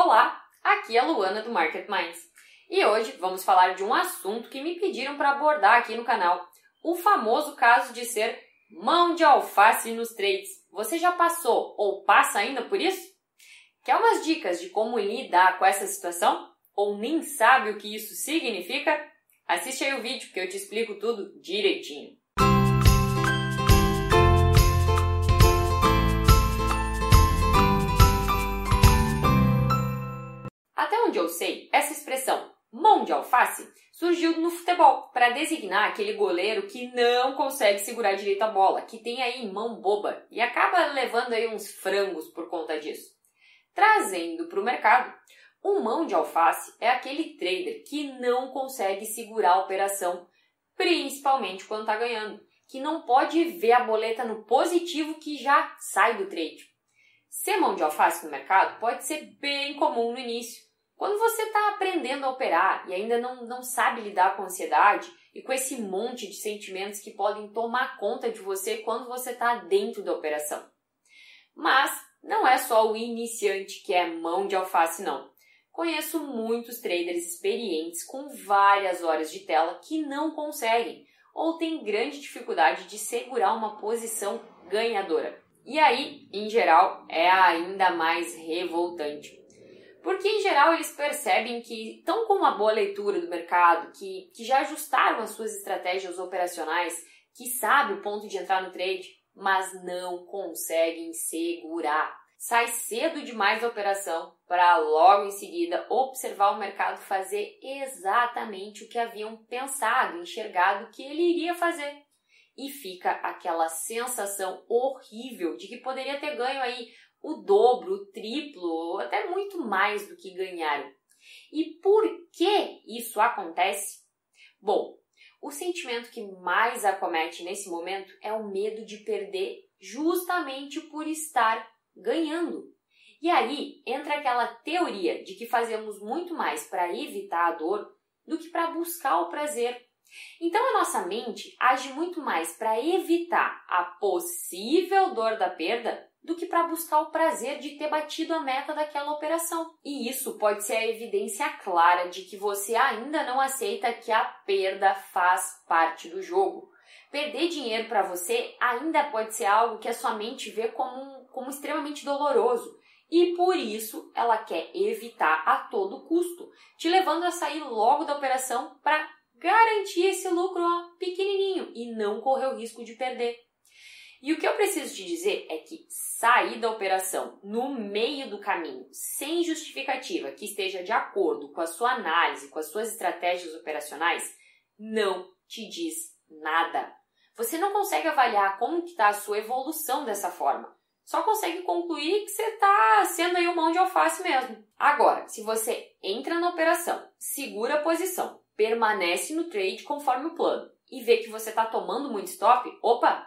Olá, aqui é a Luana do Market Minds e hoje vamos falar de um assunto que me pediram para abordar aqui no canal: o famoso caso de ser mão de alface nos trades. Você já passou ou passa ainda por isso? Quer umas dicas de como lidar com essa situação? Ou nem sabe o que isso significa? Assiste aí o vídeo que eu te explico tudo direitinho. Até onde eu sei, essa expressão mão de alface surgiu no futebol para designar aquele goleiro que não consegue segurar direito a bola, que tem aí mão boba e acaba levando aí uns frangos por conta disso. Trazendo para o mercado, o mão de alface é aquele trader que não consegue segurar a operação, principalmente quando está ganhando, que não pode ver a boleta no positivo que já sai do trade. Ser mão de alface no mercado pode ser bem comum no início, quando você está aprendendo a operar e ainda não, não sabe lidar com a ansiedade e com esse monte de sentimentos que podem tomar conta de você quando você está dentro da operação. Mas não é só o iniciante que é mão de alface, não. Conheço muitos traders experientes com várias horas de tela que não conseguem ou têm grande dificuldade de segurar uma posição ganhadora. E aí, em geral, é ainda mais revoltante. Porque, em geral, eles percebem que estão com uma boa leitura do mercado, que, que já ajustaram as suas estratégias operacionais, que sabem o ponto de entrar no trade, mas não conseguem segurar. Sai cedo demais da operação para logo em seguida observar o mercado fazer exatamente o que haviam pensado, enxergado que ele iria fazer. E fica aquela sensação horrível de que poderia ter ganho aí o dobro, o triplo, ou até muito mais do que ganharam. E por que isso acontece? Bom, o sentimento que mais acomete nesse momento é o medo de perder justamente por estar ganhando. E aí entra aquela teoria de que fazemos muito mais para evitar a dor do que para buscar o prazer. Então a nossa mente age muito mais para evitar a possível dor da perda do que para buscar o prazer de ter batido a meta daquela operação. E isso pode ser a evidência clara de que você ainda não aceita que a perda faz parte do jogo. Perder dinheiro para você ainda pode ser algo que a sua mente vê como, como extremamente doloroso. E por isso ela quer evitar a todo custo, te levando a sair logo da operação para garantir esse lucro ó, pequenininho e não correr o risco de perder. E o que eu preciso te dizer é que sair da operação no meio do caminho, sem justificativa que esteja de acordo com a sua análise, com as suas estratégias operacionais, não te diz nada. Você não consegue avaliar como está a sua evolução dessa forma. Só consegue concluir que você está sendo aí um mão de alface mesmo. Agora, se você entra na operação, segura a posição, permanece no trade conforme o plano e vê que você está tomando muito stop, opa,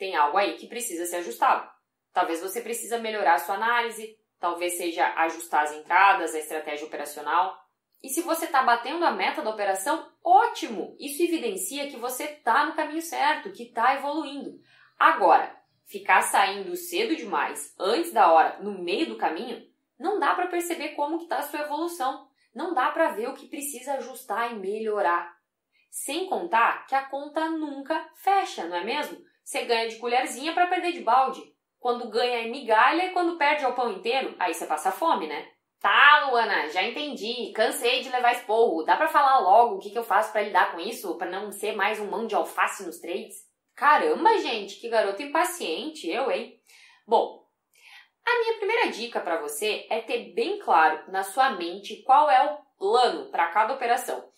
tem algo aí que precisa ser ajustado. Talvez você precisa melhorar a sua análise, talvez seja ajustar as entradas, a estratégia operacional. E se você está batendo a meta da operação, ótimo! Isso evidencia que você está no caminho certo, que está evoluindo. Agora, ficar saindo cedo demais, antes da hora, no meio do caminho, não dá para perceber como está a sua evolução. Não dá para ver o que precisa ajustar e melhorar. Sem contar que a conta nunca fecha, não é mesmo? Você ganha de colherzinha para perder de balde. Quando ganha é migalha e quando perde é o pão inteiro, aí você passa fome, né? Tá, Luana, já entendi. Cansei de levar esporro. Dá para falar logo o que, que eu faço para lidar com isso, para não ser mais um mão de alface nos trades? Caramba, gente, que garoto impaciente, eu, hein? Bom, a minha primeira dica para você é ter bem claro na sua mente qual é o plano para cada operação.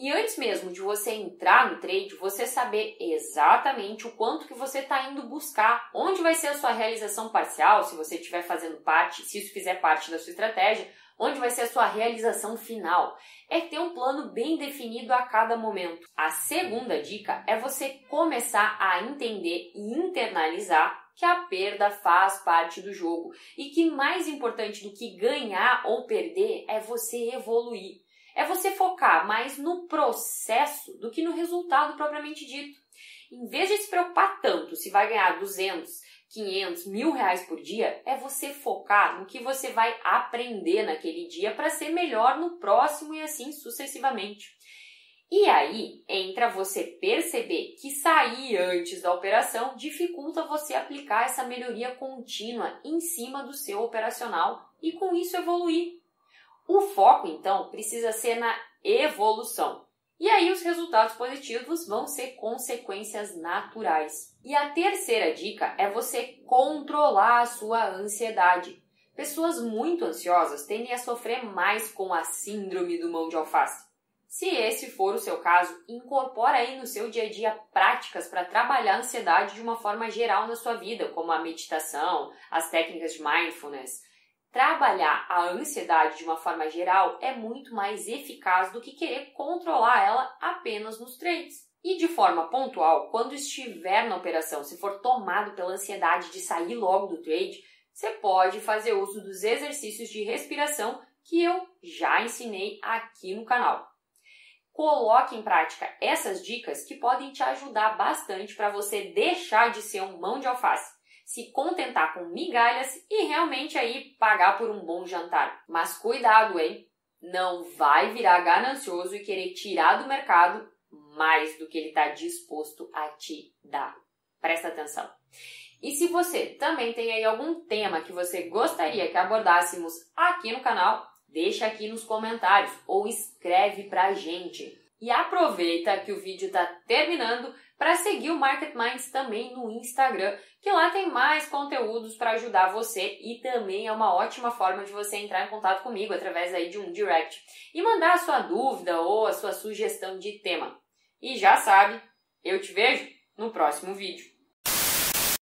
E antes mesmo de você entrar no trade, você saber exatamente o quanto que você está indo buscar, onde vai ser a sua realização parcial, se você estiver fazendo parte, se isso fizer parte da sua estratégia, onde vai ser a sua realização final. É ter um plano bem definido a cada momento. A segunda dica é você começar a entender e internalizar que a perda faz parte do jogo e que mais importante do que ganhar ou perder é você evoluir é você focar mais no processo do que no resultado propriamente dito. Em vez de se preocupar tanto se vai ganhar 200, 500, mil reais por dia é você focar no que você vai aprender naquele dia para ser melhor no próximo e assim sucessivamente. E aí entra você perceber que sair antes da operação dificulta você aplicar essa melhoria contínua em cima do seu operacional e com isso evoluir. O foco então precisa ser na evolução. E aí os resultados positivos vão ser consequências naturais. E a terceira dica é você controlar a sua ansiedade. Pessoas muito ansiosas tendem a sofrer mais com a síndrome do mão de alface. Se esse for o seu caso, incorpore aí no seu dia a dia práticas para trabalhar a ansiedade de uma forma geral na sua vida, como a meditação, as técnicas de mindfulness. Trabalhar a ansiedade de uma forma geral é muito mais eficaz do que querer controlar ela apenas nos trades. E de forma pontual, quando estiver na operação, se for tomado pela ansiedade de sair logo do trade, você pode fazer uso dos exercícios de respiração que eu já ensinei aqui no canal. Coloque em prática essas dicas que podem te ajudar bastante para você deixar de ser um mão de alface, se contentar com migalhas e realmente aí pagar por um bom jantar. Mas cuidado, hein? Não vai virar ganancioso e querer tirar do mercado mais do que ele está disposto a te dar. Presta atenção. E se você também tem aí algum tema que você gostaria que abordássemos aqui no canal, Deixa aqui nos comentários ou escreve pra gente. E aproveita que o vídeo está terminando para seguir o Market Minds também no Instagram, que lá tem mais conteúdos para ajudar você e também é uma ótima forma de você entrar em contato comigo através aí de um direct e mandar a sua dúvida ou a sua sugestão de tema. E já sabe, eu te vejo no próximo vídeo.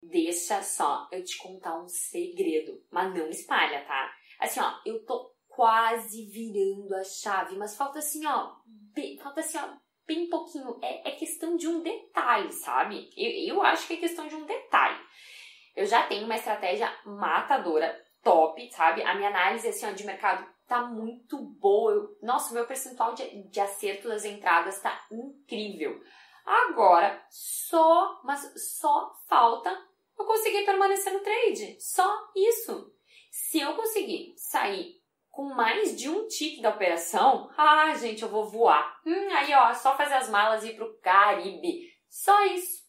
Deixa só eu te contar um segredo, mas não espalha, tá? Assim, ó, eu tô quase virando a chave, mas falta assim, ó, bem, falta assim, ó, bem pouquinho. É, é questão de um detalhe, sabe? Eu, eu acho que é questão de um detalhe. Eu já tenho uma estratégia matadora, top, sabe? A minha análise assim, ó, de mercado tá muito boa. Eu, nossa, o meu percentual de, de acerto das entradas tá incrível. Agora, só, mas só falta eu conseguir permanecer no trade. Só isso. Se eu conseguir sair com mais de um tique da operação, ah, gente, eu vou voar. Hum, aí, ó, só fazer as malas e ir pro Caribe. Só isso.